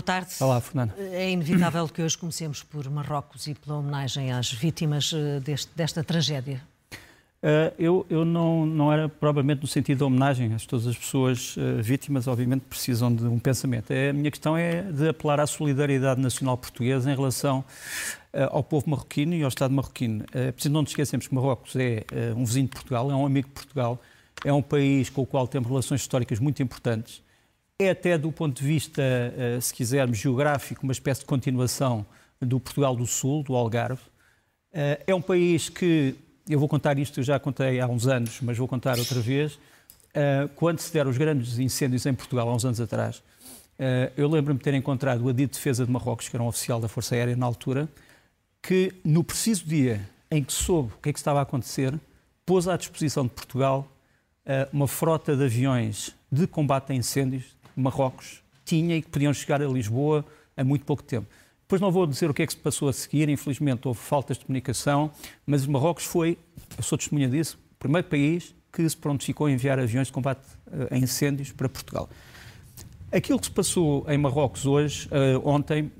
boa tarde. Olá, Fernando. É inevitável que hoje comecemos por Marrocos e pela homenagem às vítimas eh, deste, desta tragédia. Uh, eu, eu não, não era propriamente no sentido da homenagem. As, todas as pessoas uh, vítimas, obviamente, precisam de um pensamento. É, a minha questão é de apelar à solidariedade nacional portuguesa em relação uh, ao povo marroquino e ao Estado marroquino. Uh, preciso não nos esquecermos que Marrocos é um vizinho de Portugal, é um amigo de Portugal, é um país com o qual temos relações históricas muito importantes é até do ponto de vista, eh, se quisermos, geográfico, uma espécie de continuação do Portugal do Sul, do Algarve. Eh, é um país que, eu vou contar isto, eu já contei há uns anos, mas vou contar outra vez. Eh, quando se deram os grandes incêndios em Portugal, há uns anos atrás, eu lembro-me de ter encontrado o Adito de Defesa de Marrocos, que era um oficial da Força Aérea na altura, que no preciso dia em que soube o que é que estava a acontecer, pôs à disposição de Portugal uma frota de aviões de combate a incêndios Marrocos tinha e que podiam chegar a Lisboa a muito pouco tempo. Depois não vou dizer o que é que se passou a seguir, infelizmente houve faltas de comunicação, mas Marrocos foi, eu sou testemunha disso, o primeiro país que se prontificou a enviar aviões de combate a incêndios para Portugal. Aquilo que se passou em Marrocos hoje, uh, ontem, uh,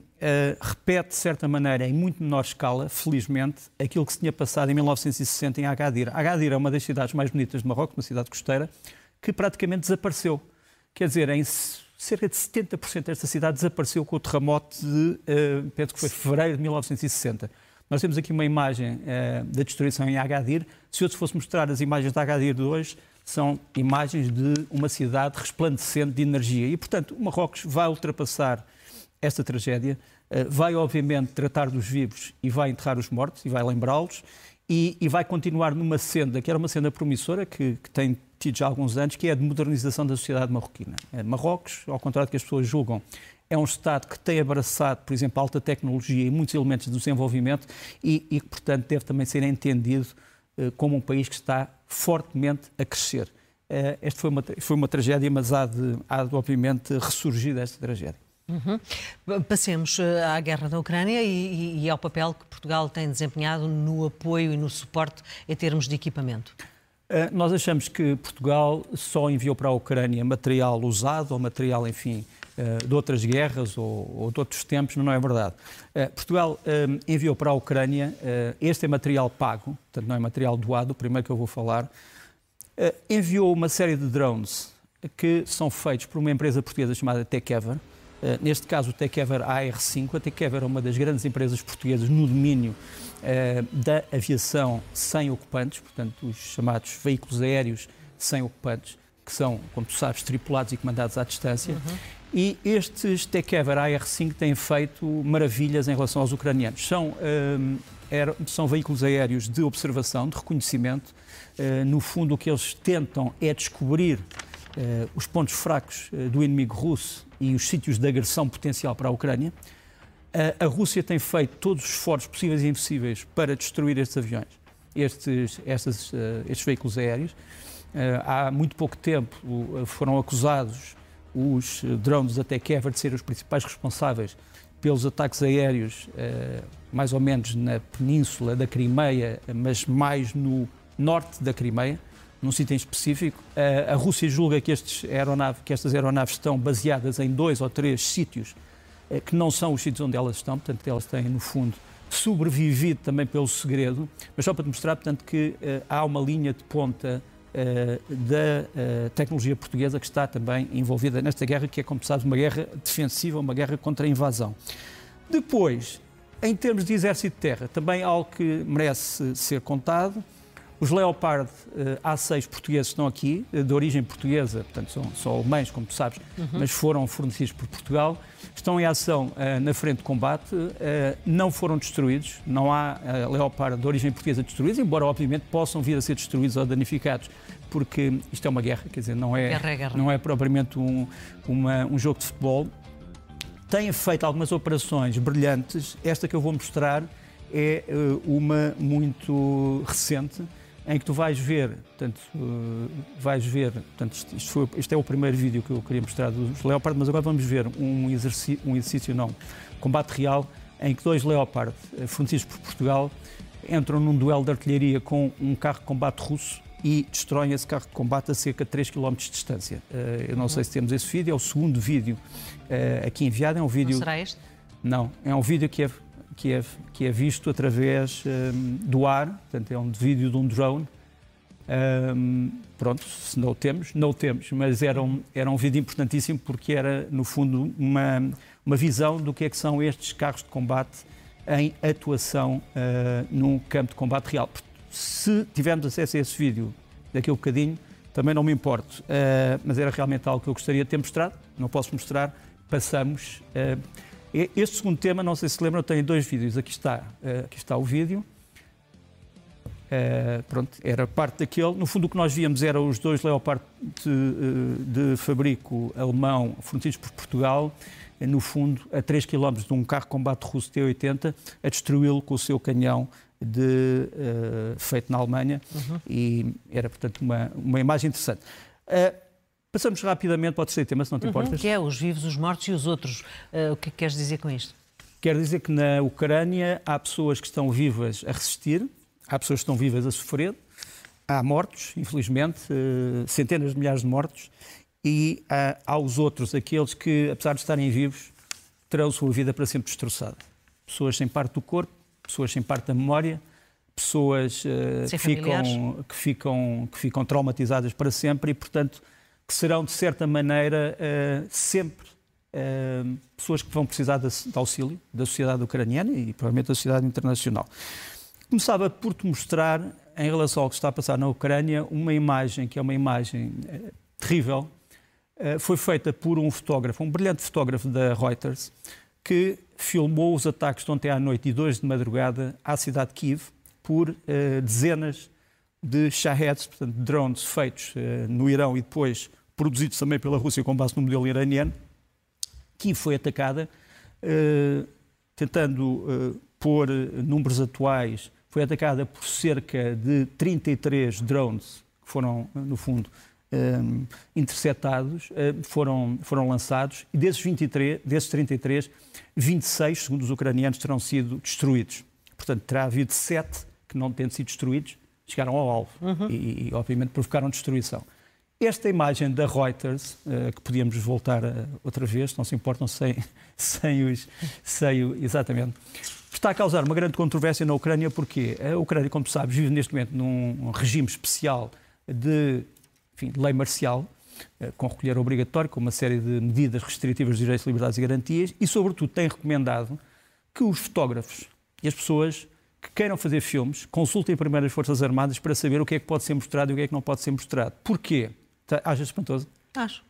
repete, de certa maneira, em muito menor escala, felizmente, aquilo que se tinha passado em 1960 em Agadir. Agadir é uma das cidades mais bonitas de Marrocos, uma cidade costeira, que praticamente desapareceu. Quer dizer, em cerca de 70% desta cidade desapareceu com o terremoto de, uh, penso que foi fevereiro de 1960. Nós temos aqui uma imagem uh, da destruição em Agadir. Se eu te fosse mostrar as imagens de Agadir de hoje, são imagens de uma cidade resplandecente de energia. E, portanto, o Marrocos vai ultrapassar esta tragédia, uh, vai, obviamente, tratar dos vivos e vai enterrar os mortos e vai lembrá-los. E, e, vai continuar numa senda, que era uma senda promissora, que, que tem tido já alguns anos, que é a de modernização da sociedade marroquina. É, Marrocos, ao contrário do que as pessoas julgam, é um Estado que tem abraçado, por exemplo, alta tecnologia e muitos elementos de desenvolvimento e, e que, portanto, deve também ser entendido eh, como um país que está fortemente a crescer. Eh, esta foi uma, foi uma tragédia, mas há de, há de, obviamente, ressurgir desta tragédia. Uhum. Passemos eh, à guerra da Ucrânia e, e, ao papel que Portugal tem desempenhado no apoio e no suporte em termos de equipamento. Eh, nós achamos que Portugal só enviou para a Ucrânia material usado ou material, enfim, eh, de outras guerras ou, de outros tempos, mas não é verdade. Portugal enviou para a Ucrânia, este é material pago, portanto não é material doado, o primeiro que eu vou falar, enviou uma série de drones que são feitos por uma empresa portuguesa chamada Tekever, neste caso o Tekever AR5. A Tekever é uma das grandes empresas portuguesas no domínio eh, da aviação sem ocupantes, portanto, os chamados veículos aéreos sem ocupantes, que são, como tu sabes, tripulados e comandados à distância. Uhum. E estes Tekever AR-5 têm feito maravilhas em relação aos ucranianos. São, eh, são veículos aéreos de observação, de reconhecimento. Uh, no fundo, o que eles tentam é descobrir uh, os pontos fracos uh, do inimigo russo e os sítios de agressão potencial para a Ucrânia. A, Rússia tem feito todos os esforços possíveis e impossíveis para destruir estes aviões, estes, estes, uh, estes veículos aéreos. Uh, há muito pouco tempo uh, foram acusados os drones até Kiev de serem os principais responsáveis pelos ataques aéreos, mais ou menos na península da Crimeia, mas mais no norte da Crimeia, num sítio em específico. a Rússia julga que, aeronave, que estas aeronaves estão baseadas em dois ou três sítios eh, que não são os sítios onde elas estão, portanto, elas têm, no fundo, sobrevivido também pelo segredo, mas só para te mostrar, portanto, que uh, há uma linha de ponta uh, da tecnologia portuguesa que está também envolvida nesta guerra, que é, como sabes, uma guerra defensiva, uma guerra contra a invasão. Depois, em termos de exército de terra, também algo que merece ser contado, os Leopard uh, A6 portugueses estão aqui, de origem portuguesa, portanto são, são alemães, como tu sabes, uhum. mas foram fornecidos por Portugal estão em ação uh, na frente de combate, não foram destruídos, não há Leopard de origem portuguesa destruídos, embora obviamente possam vir a ser destruídos ou danificados porque isto é uma guerra, quer dizer, não é, guerra é guerra. Não é propriamente um, uma, um jogo de futebol. Tem feito algumas operações brilhantes. Esta que eu vou mostrar é uma muito recente, em que tu vais ver, portanto, uh, vais ver, portanto, isto, foi, isto, é o primeiro vídeo que eu queria mostrar dos Leopard, mas agora vamos ver um exercício, um exercício não, combate real, em que dois Leopard, uh, fornecidos por Portugal, entram num duelo de artilharia com um carro de combate russo e destroem esse carro de combate a cerca de 3 km de distância. Eu não sei se temos esse vídeo, é o segundo vídeo aqui enviado, é um vídeo... Não será este? Não, é um vídeo que é que é, que é visto através um, do ar, portanto é um vídeo de um drone. Um, pronto, se não o temos, não o temos, mas era um, era um vídeo importantíssimo porque era, no fundo, uma, uma visão do que é que são estes carros de combate em atuação uh, num campo de combate real. Se tivermos acesso a esse vídeo daqui a um bocadinho, também não me importo, uh, mas era realmente algo que eu gostaria de ter mostrado, não posso mostrar, passamos. Uh, este segundo tema, não sei se lembram, tem dois vídeos. Aqui está, eh, aqui está o vídeo. Uh, pronto, era parte daquele. No fundo, o que nós víamos eram os dois Leopard de, eh, de fabrico alemão fornecidos por Portugal, no fundo, a 3 km de um carro de combate russo T-80, a destruí-lo com o seu canhão de, uh, feito na Alemanha. Uhum. E era, portanto, uma, uma imagem interessante. Uh, Passamos rapidamente para o terceiro tema, se não te uhum, importas. Que é os vivos, os mortos e os outros. Uh, o que é que queres dizer com isto? Quero dizer que na Ucrânia há pessoas que estão vivas a resistir, há pessoas que estão vivas a sofrer, há mortos, infelizmente, uh, centenas de milhares de mortos, e há, há os outros, aqueles que, apesar de estarem vivos, terão sua vida para sempre destroçada. Pessoas sem parte do corpo, pessoas sem parte da memória, pessoas uh, que, ficam, que, ficam, que ficam traumatizadas para sempre e, portanto, que serão, de certa maneira, uh, sempre uh, pessoas que vão precisar de, auxílio da sociedade ucraniana e provavelmente da sociedade internacional. Começava por te mostrar, em relação ao que está a passar na Ucrânia, uma imagem que é uma imagem uh, terrível. foi feita por um fotógrafo, um brilhante fotógrafo da Reuters, que filmou os ataques de ontem à noite e dois de madrugada à cidade de Kiev por dezenas de Shaheds, portanto, drones feitos no Irão e depois produzidos também pela Rússia com base no modelo iraniano, que foi atacada, uh, tentando uh, pôr números atuais, foi atacada por cerca de 33 drones que foram, no fundo, um, interceptados, foram, foram lançados, e desses, 23, desses 33, 26, segundo os ucranianos, terão sido destruídos. Portanto, terá havido sete que, não tendo sido destruídos, chegaram ao alvo uhum. e, e, obviamente, provocaram destruição. Esta imagem da Reuters, uh, que podíamos voltar uh, outra vez, não se importam sem, sem os. Sem o, exatamente. Está a causar uma grande controvérsia na Ucrânia, porque a Ucrânia, como sabes, vive neste momento num regime especial de, enfim, lei marcial, uh, com recolher obrigatório, com uma série de medidas restritivas de direitos, liberdades e garantias, e, sobretudo, tem recomendado que os fotógrafos e as pessoas que queiram fazer filmes consultem primeiro as Forças Armadas para saber o que é que pode ser mostrado e o que é que não pode ser mostrado. Porquê? Tá, achas espantoso? Acho.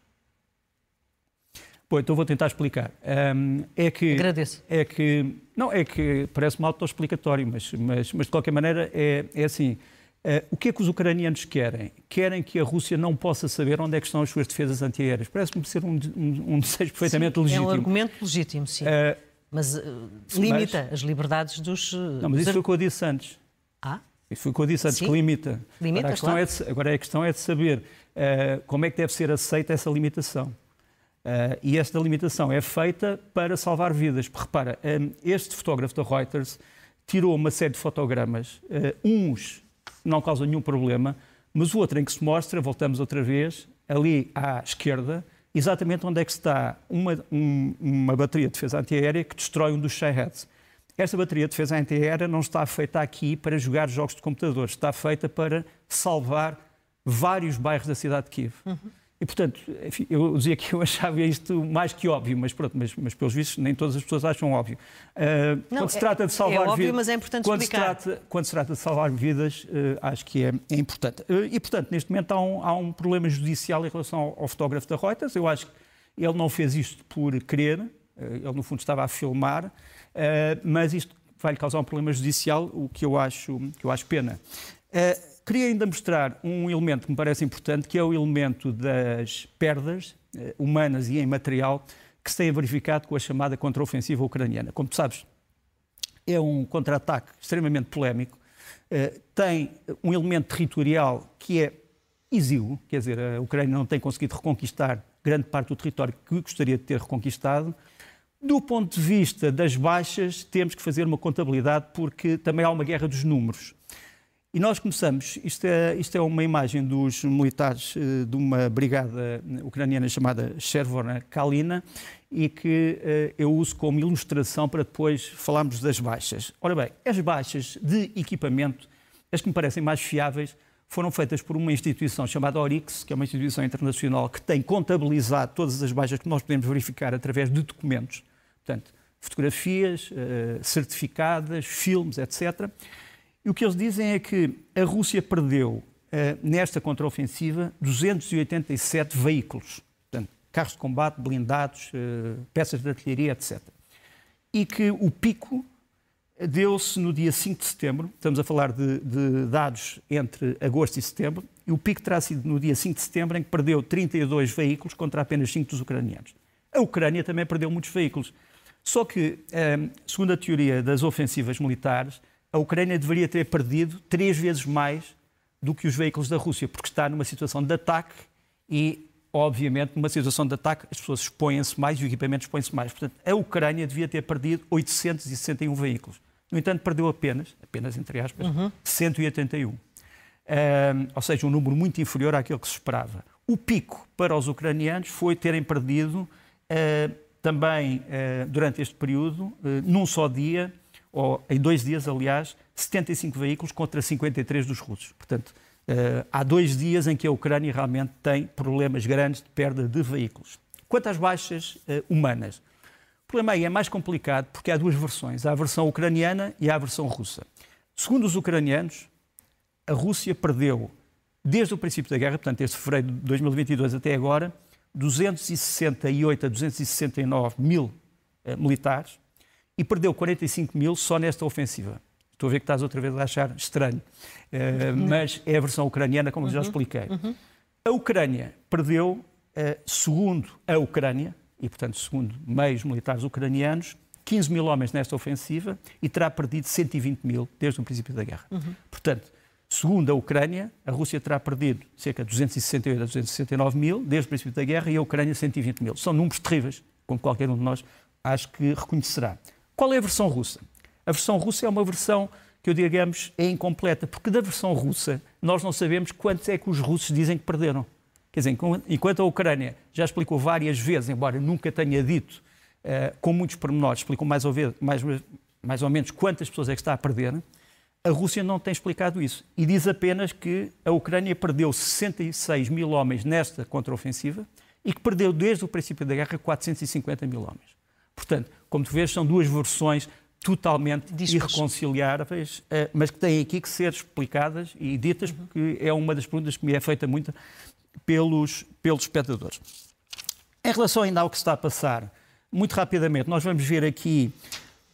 Bom, então vou tentar explicar. Um, é que, Agradeço. É que, não, é que parece-me autoexplicatório, mas, mas, mas de qualquer maneira é, é assim. Uh, o que é que os ucranianos querem? Querem que a Rússia não possa saber onde é que estão as suas defesas antiaéreas. Parece-me ser um, um, um desejo perfeitamente sim, legítimo. É um argumento legítimo, sim. Uh, mas uh, limita mas, as liberdades dos. Não, mas isso foi o que eu disse antes. Ah? Isso foi o que eu disse antes, sim. que limita. Limita, agora, a claro. é de, agora a questão é de saber uh, como é que deve ser aceita essa limitação. Uh, e esta limitação é feita para salvar vidas. Repara, um, eh, este fotógrafo da Reuters tirou uma série de fotogramas, uh, uns não causam nenhum problema, mas o outro em que se mostra, voltamos outra vez, ali à esquerda, exatamente onde é que está uma, um, uma bateria de defesa antiaérea que destrói um dos Shaheds. Esta bateria de defesa antiaérea não está feita aqui para jogar jogos de computador, está feita para salvar vários bairros da cidade de Kiev. Uhum. E, portanto, enfim, eu dizia que eu achava isto mais que óbvio, mas pronto, mas, mas pelos vistos nem todas as pessoas acham óbvio. Uh, não, quando se trata de salvar é óbvio, vidas, mas é importante quando explicar. Se trata, quando se trata de salvar vidas, uh, acho que é, é importante. Uh, e, portanto, neste momento há um, há um problema judicial em relação ao, ao, fotógrafo da Reuters. Eu acho que ele não fez isto por querer, ele no fundo estava a filmar, mas isto vai lhe causar um problema judicial, o que eu acho, que eu acho pena. Uh, queria ainda mostrar um elemento que me parece importante, que é o elemento das perdas uh, humanas e em material que se tem verificado com a chamada contraofensiva ucraniana. Como tu sabes, é um contra-ataque extremamente polémico, tem um elemento territorial que é exíguo, quer dizer, a Ucrânia não tem conseguido reconquistar grande parte do território que gostaria de ter reconquistado. Do ponto de vista das baixas, temos que fazer uma contabilidade porque também há uma guerra dos números. E nós começamos, isto é, isto é uma imagem dos militares eh, de uma brigada ucraniana chamada Chervona Kalina e que uh, eu uso como ilustração para depois falarmos das baixas. Ora bem, as baixas de equipamento, as que me parecem mais fiáveis, foram feitas por uma instituição chamada Orix, que é uma instituição internacional que tem contabilizado todas as baixas que nós podemos verificar através de documentos, portanto, fotografias uh, certificadas, filmes, etc. E o que eles dizem é que a Rússia perdeu, uh, nesta contraofensiva, 287 veículos, portanto, carros de combate, blindados, uh, peças de artilharia, etc. E que o pico deu-se no dia 5 de setembro, estamos a falar de, de, dados entre agosto e setembro, e o pico terá sido no dia 5 de setembro, em que perdeu 32 veículos contra apenas 5 dos ucranianos. A Ucrânia também perdeu muitos veículos. Só que, ehm, segundo a teoria das ofensivas militares, a Ucrânia deveria ter perdido três vezes mais do que os veículos da Rússia, porque está numa situação de ataque e, obviamente, numa situação de ataque as pessoas expõem-se mais e o equipamento expõe-se mais. Portanto, a Ucrânia devia ter perdido 861 veículos. No entanto, perdeu apenas, apenas entre aspas, uhum. 181. ou seja, um número muito inferior àquele que se esperava. O pico para os ucranianos foi terem perdido uh, também uh, durante este período, uh, num só dia, ou em dois dias, aliás, 75 veículos contra 53 dos russos. Portanto, há dois dias em que a Ucrânia realmente tem problemas grandes de perda de veículos. Quanto às baixas humanas, o problema aí é mais complicado porque há duas versões. Há a versão ucraniana e há a versão russa. Segundo os ucranianos, a Rússia perdeu, desde o princípio da guerra, portanto, desde fevereiro de 2022 até agora, 268 a 269 mil eh, militares e perdeu 45 mil só nesta ofensiva. Estou a ver que estás outra vez a achar estranho, eh, mas é a versão ucraniana, como uhum. já expliquei. Uhum. A Ucrânia perdeu, eh, segundo a Ucrânia, e, portanto, segundo meios militares ucranianos, 15 mil homens nesta ofensiva e terá perdido 120 mil desde o princípio da guerra. Uhum. Portanto, segundo a Ucrânia, a Rússia terá perdido cerca de 268 a 269 mil desde o princípio da guerra e a Ucrânia 120 mil. São números terríveis, como qualquer um de nós acho que reconhecerá. Qual é a versão russa? A versão russa é uma versão que eu digamos é incompleta, porque da versão russa nós não sabemos quantos é que os russos dizem que perderam. Quer dizer, enquanto a Ucrânia já explicou várias vezes, embora nunca tenha dito, uh, com muitos pormenores, explicou mais ou menos quantas pessoas é que está a perder, a Rússia não tem explicado isso. E diz apenas que a Ucrânia perdeu 66 mil homens nesta contraofensiva e que perdeu desde o princípio da guerra 450 mil homens. Portanto, como tu vês, são duas versões totalmente irreconciliáveis, eh, mas que têm aqui que ser explicadas e ditas, porque é uma das perguntas que me é feita muito pelos, pelos espectadores. Em relação ainda ao que está a passar, muito rapidamente, nós vamos ver aqui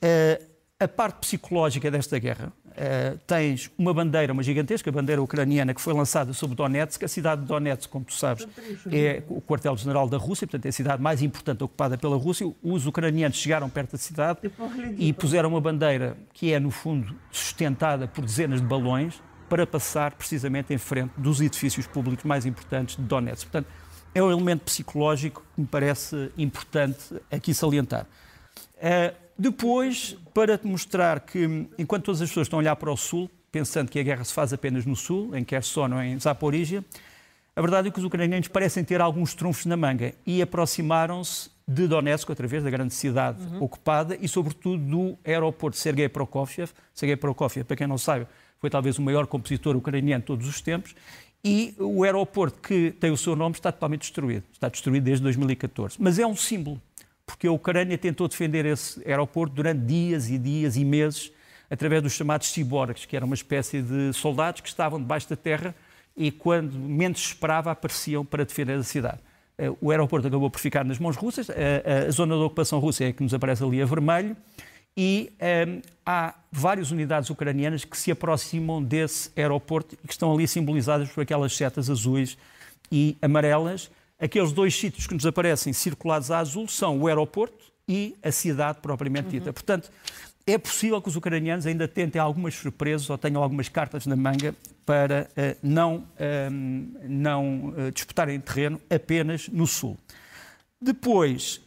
uh, a parte psicológica desta guerra. Uh, tens uma bandeira, uma gigantesca bandeira ucraniana que foi lançada sobre Donetsk. A cidade de Donetsk, como tu sabes, é o quartel-general da Rússia, portanto é a cidade mais importante ocupada pela Rússia. Os ucranianos chegaram perto da cidade e puseram uma bandeira que é, no fundo, sustentada por dezenas de balões para passar precisamente em frente dos edifícios públicos mais importantes de Donetsk. Portanto, é um elemento psicológico que me parece importante aqui salientar. Uh, depois, para te mostrar que, enquanto todas as pessoas estão a olhar para o Sul, pensando que a guerra se faz apenas no Sul, em Kherson ou em Zaporizhia, a verdade é que os ucranianos parecem ter alguns trunfos na manga e aproximaram-se de Donetsk, através da grande cidade uhum. ocupada, e sobretudo do aeroporto Sergei Prokofiev. Sergei Prokofiev, para quem não sabe, foi talvez o maior compositor ucraniano de todos os tempos, e o aeroporto que tem o seu nome está totalmente destruído. Está destruído desde 2014. Mas é um símbolo, porque a Ucrânia tentou defender esse aeroporto durante dias e dias e meses, através dos chamados ciborgues, que eram uma espécie de soldados que estavam debaixo da terra e, quando menos esperava, apareciam para defender a cidade. Eh, o aeroporto acabou por ficar nas mãos russas, a, a, a zona de ocupação russa é que nos aparece ali a vermelho, e um, há várias unidades ucranianas que se aproximam desse aeroporto e que estão ali simbolizadas por aquelas setas azuis e amarelas. Aqueles dois sítios que nos aparecem circulados a azul são o aeroporto e a cidade propriamente dita. Uhum. Portanto, é possível que os ucranianos ainda tentem algumas surpresas ou tenham algumas cartas na manga para uh, não, uh, não uh, disputarem terreno apenas no sul. Depois,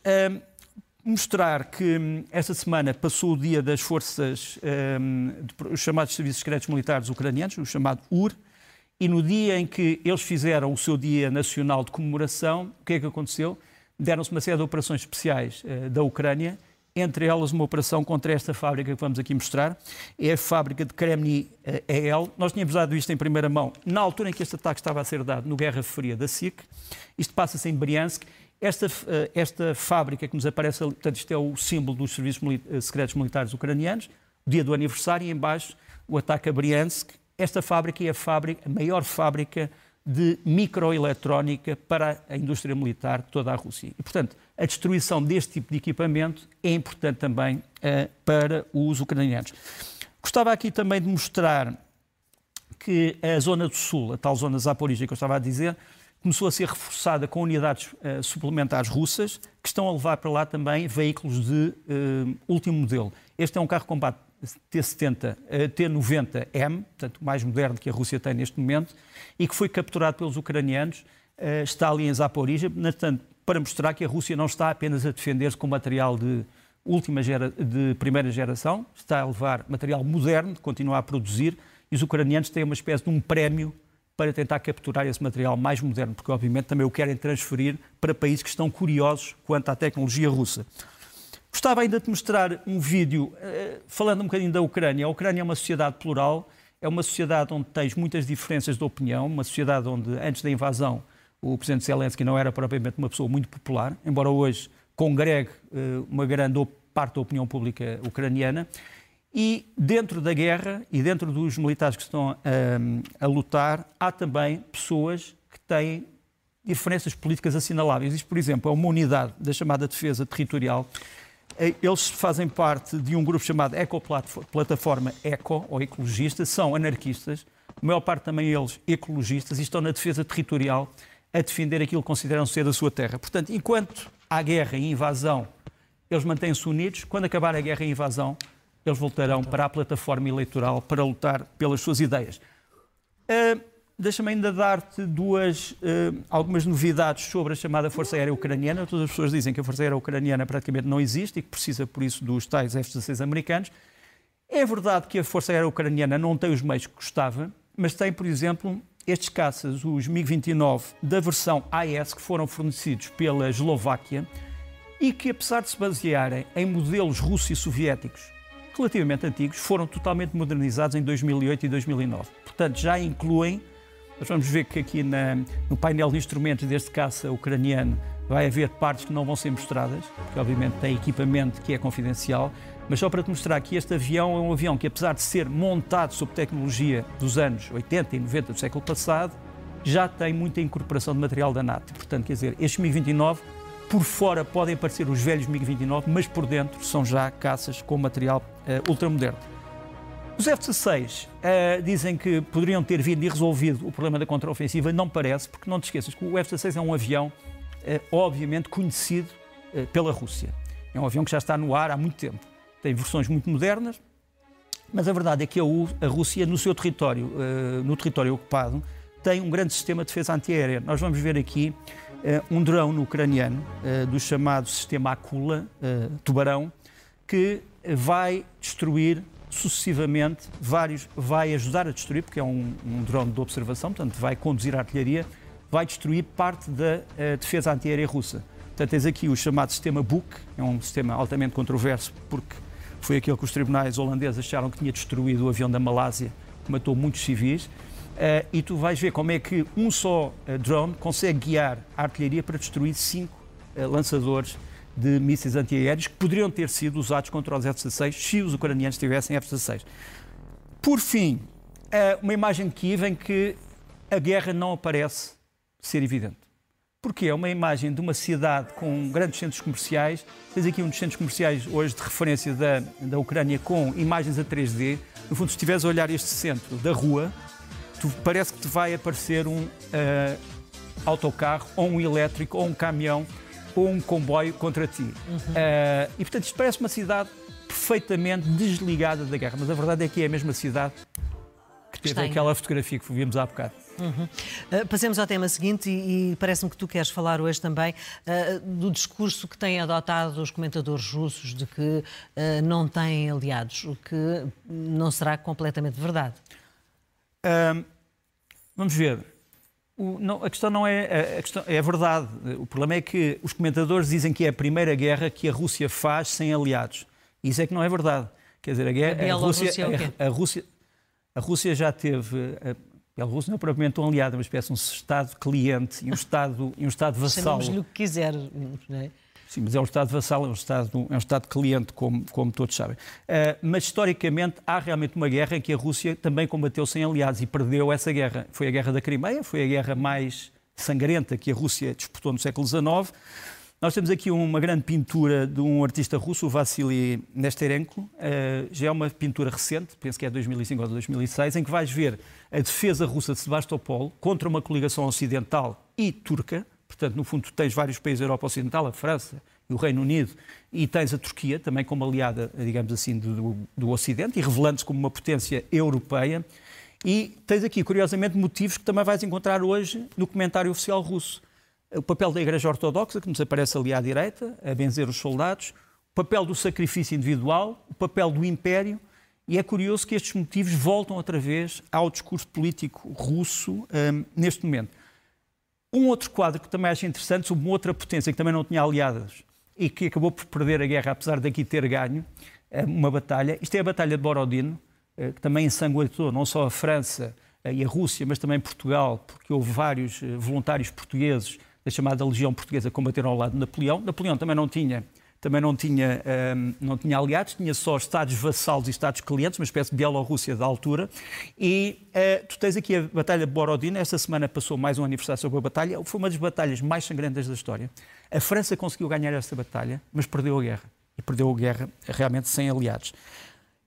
mostrar que hum, esta semana passou o dia das forças, um, de, os chamados Serviços Secretos Militares Ucranianos, o chamado UR, e no dia em que eles fizeram o seu Dia Nacional de Comemoração, o que é que aconteceu? Deram-se uma série de operações especiais uh, da Ucrânia, entre elas uma operação contra esta fábrica que vamos aqui mostrar, é a fábrica de Kremny uh, EL. Nós tínhamos dado isto em primeira mão na altura em que este ataque estava a ser dado no Guerra Fria da SIC. Isto passa-se em Briansk esta, uh, esta fábrica que nos aparece ali, portanto, isto é o símbolo dos serviços secretos militares ucranianos, dia do aniversário, e embaixo o ataque a Briansk, esta fábrica é a, fábrica, a maior fábrica de microeletrónica para a indústria militar de toda a Rússia. E, portanto, a destruição deste tipo de equipamento é importante também uh, para os ucranianos. Gostava aqui também de mostrar que a zona do sul, a tal zona zaporígea que eu estava a dizer, começou a ser reforçada com unidades uh, suplementares russas que estão a levar para lá também veículos de uh, último modelo. Este é um carro combate T-70, T-90M, portanto, mais moderno que a Rússia tem neste momento, e que foi capturado pelos ucranianos, eh, está ali em Zaporizhia, portanto, para mostrar que a Rússia não está apenas a defender-se com material de última gera, de primeira geração, está a levar material moderno, continuar a produzir, e os ucranianos têm uma espécie de um prémio para tentar capturar esse material mais moderno, porque obviamente também o querem transferir para países que estão curiosos quanto à tecnologia russa. Gostava ainda de mostrar um vídeo uh, falando um bocadinho da Ucrânia. A Ucrânia é uma sociedade plural, é uma sociedade onde tens muitas diferenças de opinião, uma sociedade onde, antes da invasão, o presidente Zelensky não era propriamente uma pessoa muito popular, embora hoje congregue uh, uma grande parte da opinião pública ucraniana. E dentro da guerra e dentro dos militares que estão uh, a lutar, há também pessoas que têm diferenças políticas assinaláveis. Isto, por exemplo, é uma unidade da chamada defesa territorial eh, eles fazem parte de um grupo chamado Ecoplataforma Eco, ou ecologistas, são anarquistas, a maior parte também eles ecologistas, e estão na defesa territorial a defender aquilo que consideram ser a sua terra. Portanto, enquanto há guerra e invasão, eles mantêm-se unidos. Quando acabar a guerra e invasão, eles voltarão para a plataforma eleitoral para lutar pelas suas ideias. Uh, Deixa-me ainda dar-te duas, uh, algumas novidades sobre a chamada Força Aérea Ucraniana. Todas as pessoas dizem que a Força Aérea Ucraniana praticamente não existe e que precisa, por isso, dos tais F-16 americanos. É verdade que a Força Aérea Ucraniana não tem os meios que gostava, mas tem, por exemplo, estes caças, os MiG-29 da versão AS, que foram fornecidos pela Eslováquia e que, apesar de se basearem em modelos russos e soviéticos relativamente antigos, foram totalmente modernizados em 2008 e 2009. Portanto, já incluem nós vamos ver que aqui na, no painel de instrumentos deste caça ucraniano vai haver partes que não vão ser mostradas, porque obviamente tem equipamento que é confidencial, mas só para te mostrar que este avião é um avião que, apesar de ser montado sob tecnologia dos anos 80 e 90 do século passado, já tem muita incorporação de material da NATO. Portanto, quer dizer, estes MiG-29, por fora podem parecer os velhos MiG-29, mas por dentro são já caças com material uh, ultramoderno. Os F-16 uh, dizem que poderiam ter vindo e resolvido o problema da contraofensiva. Não parece, porque não te esqueças que o F-16 é um avião, uh, obviamente, conhecido uh, pela Rússia. É um avião que já está no ar há muito tempo. Tem versões muito modernas, mas a verdade é que a, a Rússia, no seu território, no território ocupado, tem um grande sistema de defesa antiaérea. Nós vamos ver aqui um drone ucraniano do chamado sistema Akula, tubarão, que vai destruir sucessivamente vários, vai ajudar a destruir, porque é um, um drone de observação, portanto vai conduzir a artilharia, vai destruir parte da uh, defesa antiaérea russa. Portanto, tens aqui o chamado sistema Buk, é um sistema altamente controverso, porque foi aquele que os tribunais holandeses acharam que tinha destruído o avião da Malásia, que matou muitos civis. Uh, e tu vais ver como é que um só uh, drone consegue guiar a artilharia para destruir cinco lançadores de mísseis antiaéreos que poderiam ter sido usados contra os F-16 se os ucranianos tivessem F-16. Por fim, uma imagem de Kiev em que a guerra não aparece ser evidente. porque é uma imagem de uma cidade com grandes centros comerciais. Tens aqui um dos centros comerciais hoje de referência da, da Ucrânia com imagens a 3D. No fundo, se estiveres a olhar este centro da rua, tu, parece que te vai aparecer um uh, autocarro, ou um elétrico, ou um caminhão, ou um comboio contra ti. Uhum. Uh, e portanto, isto parece uma cidade perfeitamente desligada da guerra, mas a verdade é que é a mesma cidade que teve aquela fotografia que vimos há bocado. Uhum. Uh, passemos ao tema seguinte e, e parece-me que tu queres falar hoje também uh, do discurso que têm adotado os comentadores russos de que uh, não têm aliados, o que não será completamente verdade. vamos ver. O, não, a questão não é a questão é verdade. O problema é que os comentadores dizem que é a primeira guerra que a Rússia faz sem aliados. Isso é que não é verdade. Quer dizer, a, guerra, a, a Rússia, a, a Rússia a Rússia já teve. A Bielorrússia não é propriamente um aliado, é uma espécie de um Estado cliente e um Estado, e um estado vassal. Chamamos-lhe o que quiser, não é? Sim, mas é um Estado vassal, é um Estado, é um estado cliente, como, como todos sabem. Uh, mas, historicamente, há realmente uma guerra em que a Rússia também combateu sem aliados e perdeu essa guerra. Foi a Guerra da Crimeia, foi a guerra mais sangrenta que a Rússia disputou no século XIX. Nós temos aqui uma grande pintura de um artista russo, o Vassili Nesterenko. Uh, já é uma pintura recente, penso que é de 2005 ou 2006, em que vais ver a defesa russa de Sebastopol contra uma coligação ocidental e turca. Portanto, no fundo, tens vários países da Europa Ocidental, a França e o Reino Unido, e tens a Turquia, também como aliada, digamos assim, do, do Ocidente, e revelando-se como uma potência europeia. E tens aqui, curiosamente, motivos que também vais encontrar hoje no comentário oficial russo o papel da Igreja Ortodoxa, que nos aparece ali à direita, a benzer os soldados, o papel do sacrifício individual, o papel do império, e é curioso que estes motivos voltam outra vez ao discurso político russo um, neste momento. Um outro quadro que também acho interessante, sobre uma outra potência que também não tinha aliadas e que acabou por perder a guerra, apesar daqui ter ganho hum, uma batalha. Isto é a Batalha de Borodino, hum, que também ensanguentou não só a França hum, e a Rússia, mas também Portugal, porque houve vários voluntários portugueses da chamada Legião Portuguesa combateram ao lado de Napoleão. Napoleão também não tinha também não tinha, um, não tinha aliados, tinha só Estados vassalos e Estados clientes, uma espécie de Bielorrússia da altura. E uh, tu tens aqui a Batalha de Borodino, esta semana passou mais um aniversário sobre a batalha, foi uma das batalhas mais sangrentas da história. A França conseguiu ganhar esta batalha, mas perdeu a guerra. E perdeu a guerra realmente sem aliados.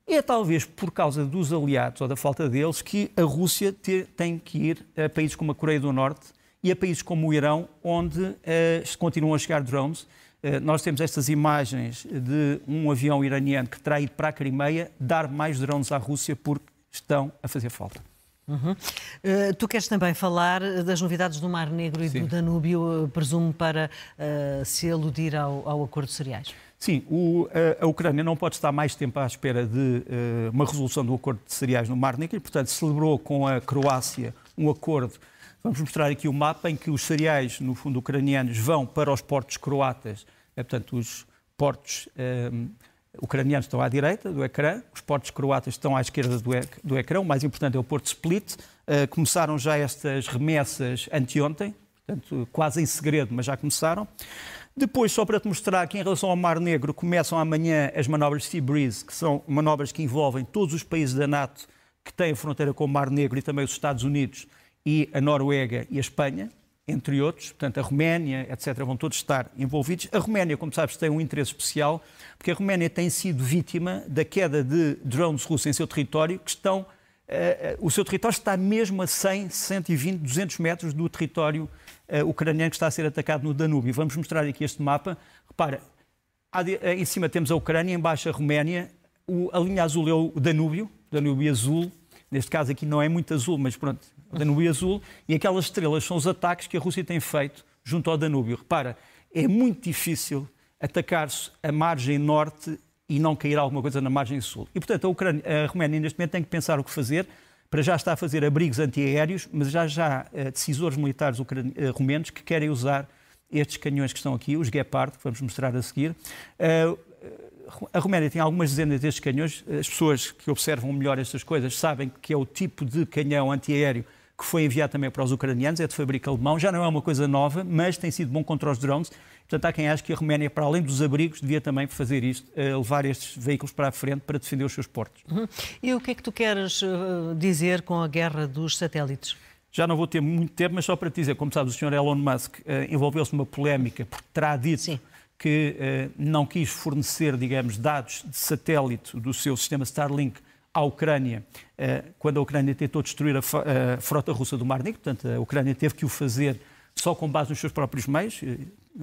É talvez por causa dos aliados ou da falta deles que a Rússia ter, tem que ir a países como a Coreia do Norte e a países como o Irão, onde uh, continuam a chegar drones. Uh, nós temos estas imagens de um avião iraniano que terá ido para a Crimeia dar mais drones à Rússia porque estão a fazer falta. Uhum. Uh, tu queres também falar das novidades do Mar Negro e Sim. do Danúbio, presumo para uh, se aludir ao, ao, acordo de cereais. Sim, o, a, a, Ucrânia não pode estar mais tempo à espera de uh, uma resolução do acordo de cereais no Mar Negro e, portanto, celebrou com a Croácia um acordo Vamos mostrar aqui o mapa em que os cereais, no fundo, ucranianos, vão para os portos croatas. É, portanto, os portos um, ucranianos estão à direita do ecrã, os portos croatas estão à esquerda do, ec do ecrã. O mais importante é o Porto Split. Uh, começaram já estas remessas anteontem, portanto, quase em segredo, mas já começaram. Depois, só para te mostrar que em relação ao Mar Negro, começam amanhã as manobras Sea Breeze, que são manobras que envolvem todos os países da NATO que têm fronteira com o Mar Negro e também os Estados Unidos e a Noruega e a Espanha, entre outros, portanto a Roménia, etc., vão todos estar envolvidos. A Roménia, como sabes, tem um interesse especial, porque a Roménia tem sido vítima da queda de drones russos em seu território, que estão, uh, o seu território está mesmo a 100, 120, 200 metros do território uh, ucraniano que está a ser atacado no Danúbio. Vamos mostrar aqui este mapa. Repara, em cima temos a Ucrânia, embaixo a Roménia, o, a linha azul é o Danúbio, Danúbio azul, neste caso aqui não é muito azul, mas pronto, o Danúbio Azul, e aquelas estrelas são os ataques que a Rússia tem feito junto ao Danúbio. Repara, é muito difícil atacar-se a margem norte e não cair alguma coisa na margem sul. E, portanto, a, Ucrânia, a Roménia, neste momento, tem que pensar o que fazer. Para já está a fazer abrigos antiaéreos, mas já já uh, decisores militares uh, romenos que querem usar estes canhões que estão aqui, os Gepard, que vamos mostrar a seguir. Uh, a Roménia tem algumas dezenas destes canhões. As pessoas que observam melhor estas coisas sabem que é o tipo de canhão antiaéreo que foi enviado também para os ucranianos, é de fabrico alemão, já não é uma coisa nova, mas tem sido bom contra os drones. Portanto, há quem ache que a Roménia, para além dos abrigos, devia também fazer isto, eh, levar estes veículos para a frente para defender os seus portos. Uhum. E o que é que tu queres uh, dizer com a guerra dos satélites? Já não vou ter muito tempo, mas só para te dizer, como sabes, o Sr. Elon Musk uh, envolveu-se numa polémica porque terá dito Sim. que não quis fornecer, digamos, dados de satélite do seu sistema Starlink à Ucrânia, uh, quando a Ucrânia tentou destruir a, a frota russa do Mar Negro. Portanto, a Ucrânia teve que o fazer só com base nos seus próprios meios.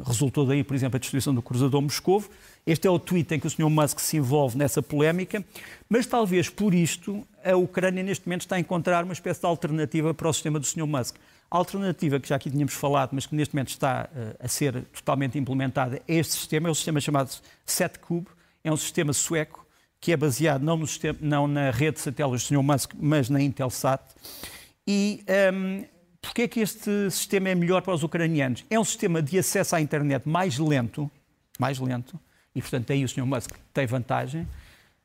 Resultou daí, por exemplo, a destruição do cruzador Moscovo. Este é o tweet em que o Sr. Musk se envolve nessa polémica, mas talvez por isto a Ucrânia neste momento está a encontrar uma espécie de alternativa para o sistema do Sr. Musk. A alternativa que já aqui tínhamos falado, mas que neste momento está a ser totalmente implementada, é este sistema, é o sistema chamado SetCube, é um sistema sueco que é baseado não, no sistema, não na rede de satélites do Sr. Musk, mas na Intelsat. E um, porquê é que este sistema é melhor para os ucranianos? É um sistema de acesso à internet mais lento, mais lento, e portanto aí o Sr. Musk tem vantagem,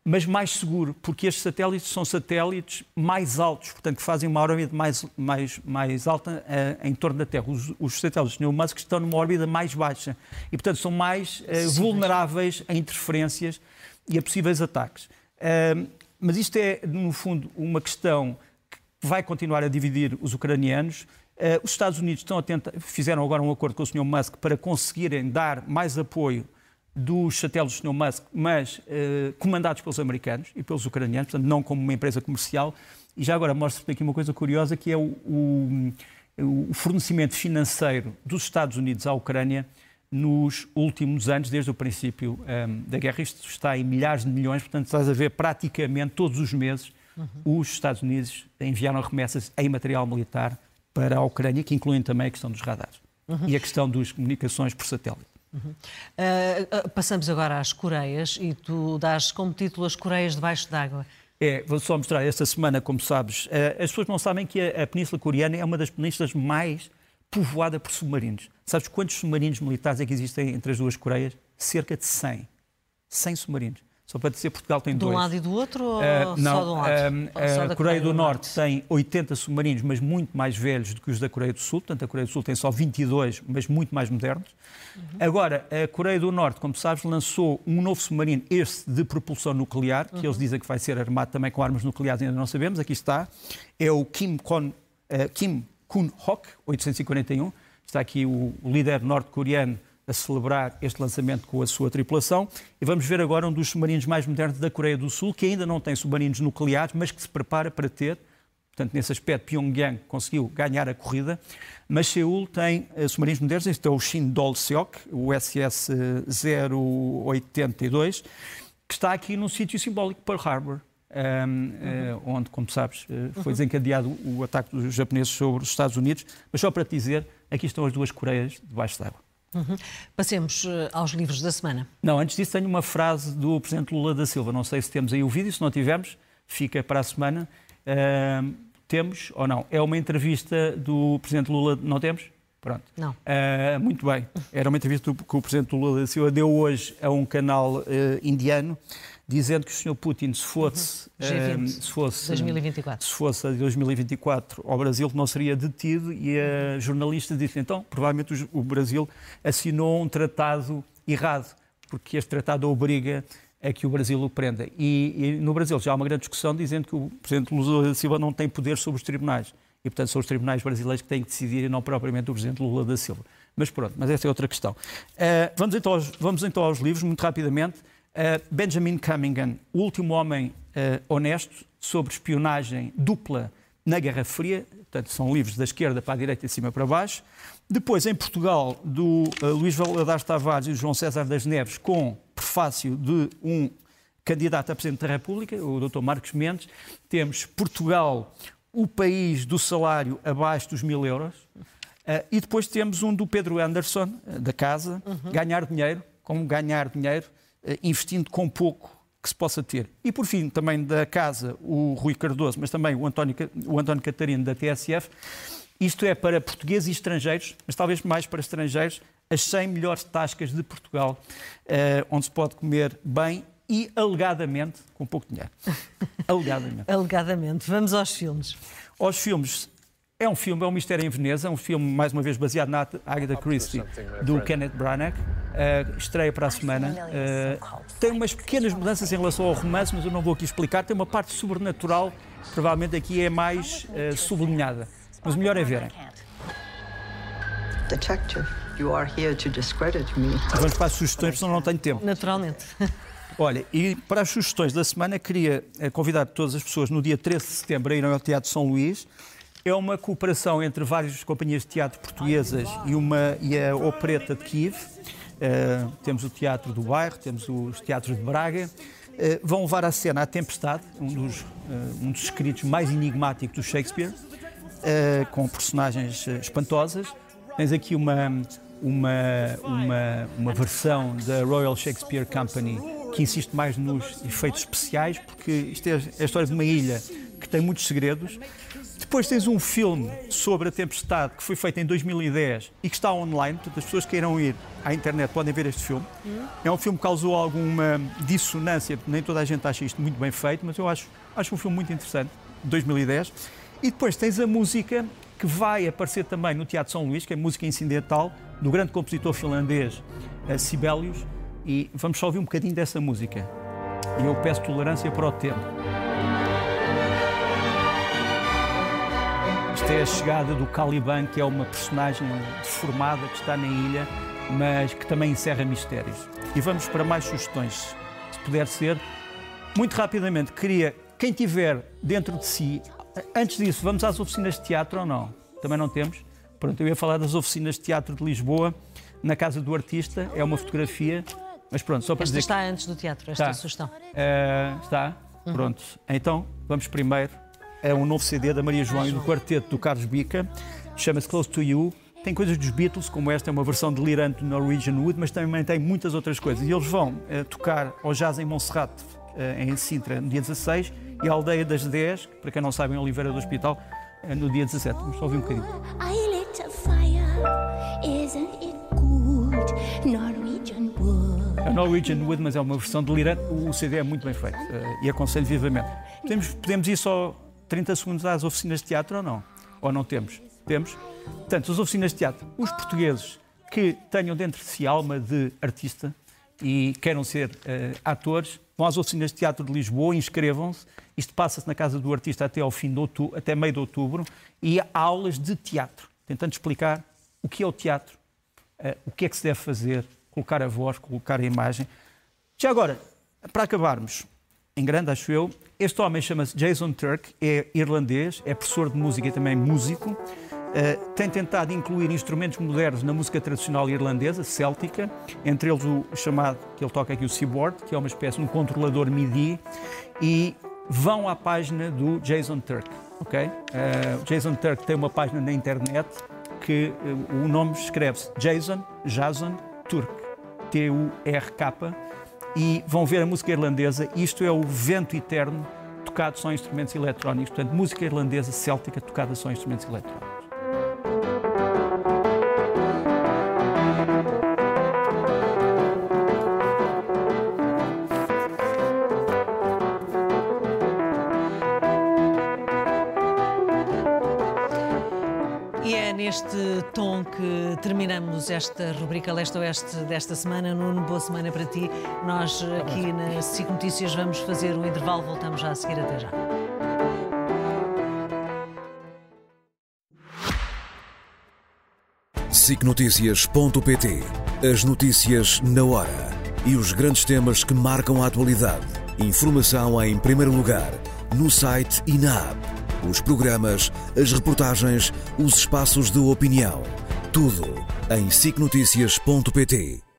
mas mais seguro, porque estes satélites são satélites mais altos, portanto que fazem uma órbita mais, mais, mais alta uh, em torno da Terra. Os, os satélites do Sr. Musk estão numa órbita mais baixa e portanto são mais uh, vulneráveis a interferências e a possíveis ataques. Uh, mas isto é, no fundo, uma questão que vai continuar a dividir os ucranianos. Uh, os Estados Unidos estão fizeram agora um acordo com o Sr. Musk para conseguirem dar mais apoio dos satélites do Sr. Musk, mas uh, comandados pelos americanos e pelos ucranianos, portanto, não como uma empresa comercial. E já agora mostro-te aqui uma coisa curiosa, que é o, o, o, fornecimento financeiro dos Estados Unidos à Ucrânia nos últimos anos, desde o princípio um, ehm, da guerra. Isto está em milhares de milhões, portanto, estás a ver praticamente todos os meses uhum. os Estados Unidos enviaram remessas em material militar para a Ucrânia, que incluem também a questão dos radares uhum. e a questão das comunicações por satélite. Uhum. Uh, passamos agora às Coreias e tu dás como título as Coreias debaixo d'água. É, vou só mostrar esta semana, como sabes, uh, as pessoas não sabem que a, a Península Coreana é uma das penínsulas mais povoada por submarinos. Sabes quantos submarinos militares é que existem entre as duas Coreias? Cerca de 100. 100 submarinos. Só para dizer, Portugal tem dois. De um lado e do outro ou uh, não, só de um lado? Uh, a Coreia, Coreia do, do Norte, Norte tem 80 submarinos, mas muito mais velhos do que os da Coreia do Sul. Portanto, a Coreia do Sul tem só 22, mas muito mais modernos. Uhum. Agora, a Coreia do Norte, como sabes, lançou um novo submarino, este de propulsão nuclear, que uhum. eles dizem que vai ser armado também com armas nucleares, ainda não sabemos. Aqui está. É o Kim, Kon, uh, Kim Kun-hok, 841. Está aqui o, o líder norte-coreano a celebrar este lançamento com a sua tripulação. E vamos ver agora um dos submarinos mais modernos da Coreia do Sul, que ainda não tem submarinos nucleares, mas que se prepara para ter. Portanto, nesse aspecto, Pyongyang conseguiu ganhar a corrida, mas Seul tem uh, submarinos modernos. Este é o Shin Dol-seok, o SS-082, que está aqui num sítio simbólico, Pearl Harbor, um, uhum. uh, onde, como sabes, uh, foi uhum. desencadeado o ataque dos japoneses sobre os Estados Unidos. Mas só para te dizer, aqui estão as duas Coreias debaixo d'água. Uhum. Passemos uh, aos livros da semana. Não, antes disso tenho uma frase do Presidente Lula da Silva. Não sei se temos aí o vídeo, se não tivermos, fica para a semana. Uh, temos ou não? É uma entrevista do Presidente Lula, não temos? Pronto. Não. Uh, muito bem. Era uma entrevista que o Presidente Lula da Silva deu hoje a um canal indiano dizendo que o Sr. Putin, se fosse, uhum. um, se fosse 2024. se fosse a 2024 ao Brasil, não seria detido e a jornalista disse então, provavelmente o Brasil assinou um tratado errado, porque este tratado obriga a que o Brasil o prenda. E, e no Brasil já há uma grande discussão dizendo que o Presidente Lula da Silva não tem poder sobre os tribunais. E, portanto, são os tribunais brasileiros que têm que decidir e não propriamente o Presidente Lula da Silva. Mas pronto, mas essa é outra questão. Uh, vamos, então aos, vamos então aos livros, muito rapidamente. Uh, Benjamin Cunningham, o último homem uh, honesto sobre espionagem dupla na Guerra Fria, portanto são livros da esquerda para a direita e de cima para baixo. Depois, em Portugal, do uh, Luís Valadares Tavares e do João César das Neves, com prefácio de um candidato a Presidente da República, o Dr. Marcos Mendes. Temos Portugal, o país do salário abaixo dos mil euros. Uh, e depois temos um do Pedro Anderson, da Casa, uhum. Ganhar Dinheiro, como ganhar dinheiro eh, investindo com pouco que se possa ter. E, por fim, também da casa, o Rui Cardoso, mas também o António, o António Catarino, da TSF. Isto é para portugueses e estrangeiros, mas talvez mais para estrangeiros, as 100 melhores tascas de Portugal, uh, onde se pode comer bem e alegadamente com pouco dinheiro. alegadamente. alegadamente. Vamos aos filmes. Aos filmes. É um filme, é um Mistério em Veneza, um filme, mais uma vez, baseado na Agatha Christie, do Kenneth Branagh. Uh, estreia para a semana. Uh, tem umas pequenas mudanças em relação ao romance, mas eu não vou aqui explicar. Tem uma parte sobrenatural, provavelmente aqui é mais uh, sublinhada. Mas o melhor é verem. Detective, you are here to discredit me. Vamos para as sugestões, senão não tenho tempo. Naturalmente. Olha, e para as sugestões da semana, queria convidar todas as pessoas no dia 13 de setembro a irem ao Teatro São Luís. É uma cooperação entre várias companhias de teatro portuguesas e, uma, e a Opereta de Kiev. Uh, temos o Teatro do Bairro, temos os teatros de Braga. Uh, vão levar à cena A Tempestade, um dos, uh, um dos escritos mais enigmáticos do Shakespeare, com personagens espantosas. Tens aqui uma, uma, uma, uma versão da Royal Shakespeare Company que insiste mais nos efeitos especiais, porque isto é a história de uma ilha que tem muitos segredos. Depois tens um filme sobre a tempestade que foi feito em 2010 e que está online, portanto as pessoas que queiram ir à internet podem ver este filme. É um filme que causou alguma dissonância, nem toda a gente acha isto muito bem feito, mas eu acho, acho um filme muito interessante, de 2010. E depois tens a música que vai aparecer também no Teatro São Luís, que é música incidental, do grande compositor finlandês eh, Sibelius, e vamos só ouvir um bocadinho dessa música. E eu peço tolerância para o tempo. É a chegada do Caliban, que é uma personagem deformada que está na ilha, mas que também encerra mistérios. E vamos para mais sugestões, se puder ser. Muito rapidamente, queria, quem tiver dentro de si, antes disso, vamos às oficinas de teatro ou não? Também não temos? Pronto, eu ia falar das oficinas de teatro de Lisboa, na Casa do Artista, é uma fotografia mas pronto, só para esta dizer. está antes do teatro, esta está. sugestão. Uh, está? Uhum. Pronto. Então, vamos primeiro a um novo CD da Maria João e do quarteto do Carlos Bica, chama-se Close to You. Tem coisas dos Beatles, como esta, é uma versão delirante do Norwegian Wood, mas também tem muitas outras coisas. E eles vão uh, tocar ao Jazz em Montserrat, uh, em Sintra, no dia 16, e a Aldeia das 10, para quem não sabe, em Oliveira do Hospital, no dia 17. Vamos só ouvir um bocadinho. I lit a fire, isn't it good? Norwegian Wood. A Norwegian Wood, mas é uma versão delirante. O CD é muito bem feito uh, e aconselho vivamente. Podemos, podemos ir só 30 segundos às oficinas de teatro ou não? Ou não temos? Temos. Portanto, as oficinas de teatro, os portugueses que tenham dentro de si alma de artista e queiram ser uh, atores, vão às oficinas de teatro de Lisboa, inscrevam-se. Isto passa-se na casa do artista até ao fim de outubro, até meio de outubro, e há aulas de teatro, tentando explicar o que é o teatro, uh, o que é que se deve fazer, colocar a voz, colocar a imagem. Já agora, para acabarmos, em grande, acho eu, este homem chama-se Jason Turk, é irlandês, é professor de música e também músico. Uh, tem tentado incluir instrumentos modernos na música tradicional irlandesa, céltica, entre eles o chamado, que ele toca aqui, o seaboard, que é uma espécie de um controlador MIDI, e vão à página do Jason Turk, ok? Uh, Jason Turk tem uma página na internet que uh, o nome escreve-se Jason, Jason Turk. T-U-R-K, e vão ver a música irlandesa. Isto é o vento eterno tocado só em instrumentos eletrónicos. Portanto, música irlandesa céltica tocada só em instrumentos eletrónicos. Terminamos esta rubrica Leste-Oeste desta semana. Nuno, boa semana para ti. Nós aqui na SIC Notícias vamos fazer um intervalo, voltamos já a seguir até já. SICNotícias.pt As notícias na hora e os grandes temas que marcam a atualidade. Informação em primeiro lugar, no site e na app os programas, as reportagens, os espaços de opinião. Tudo em sicnoticias.pt.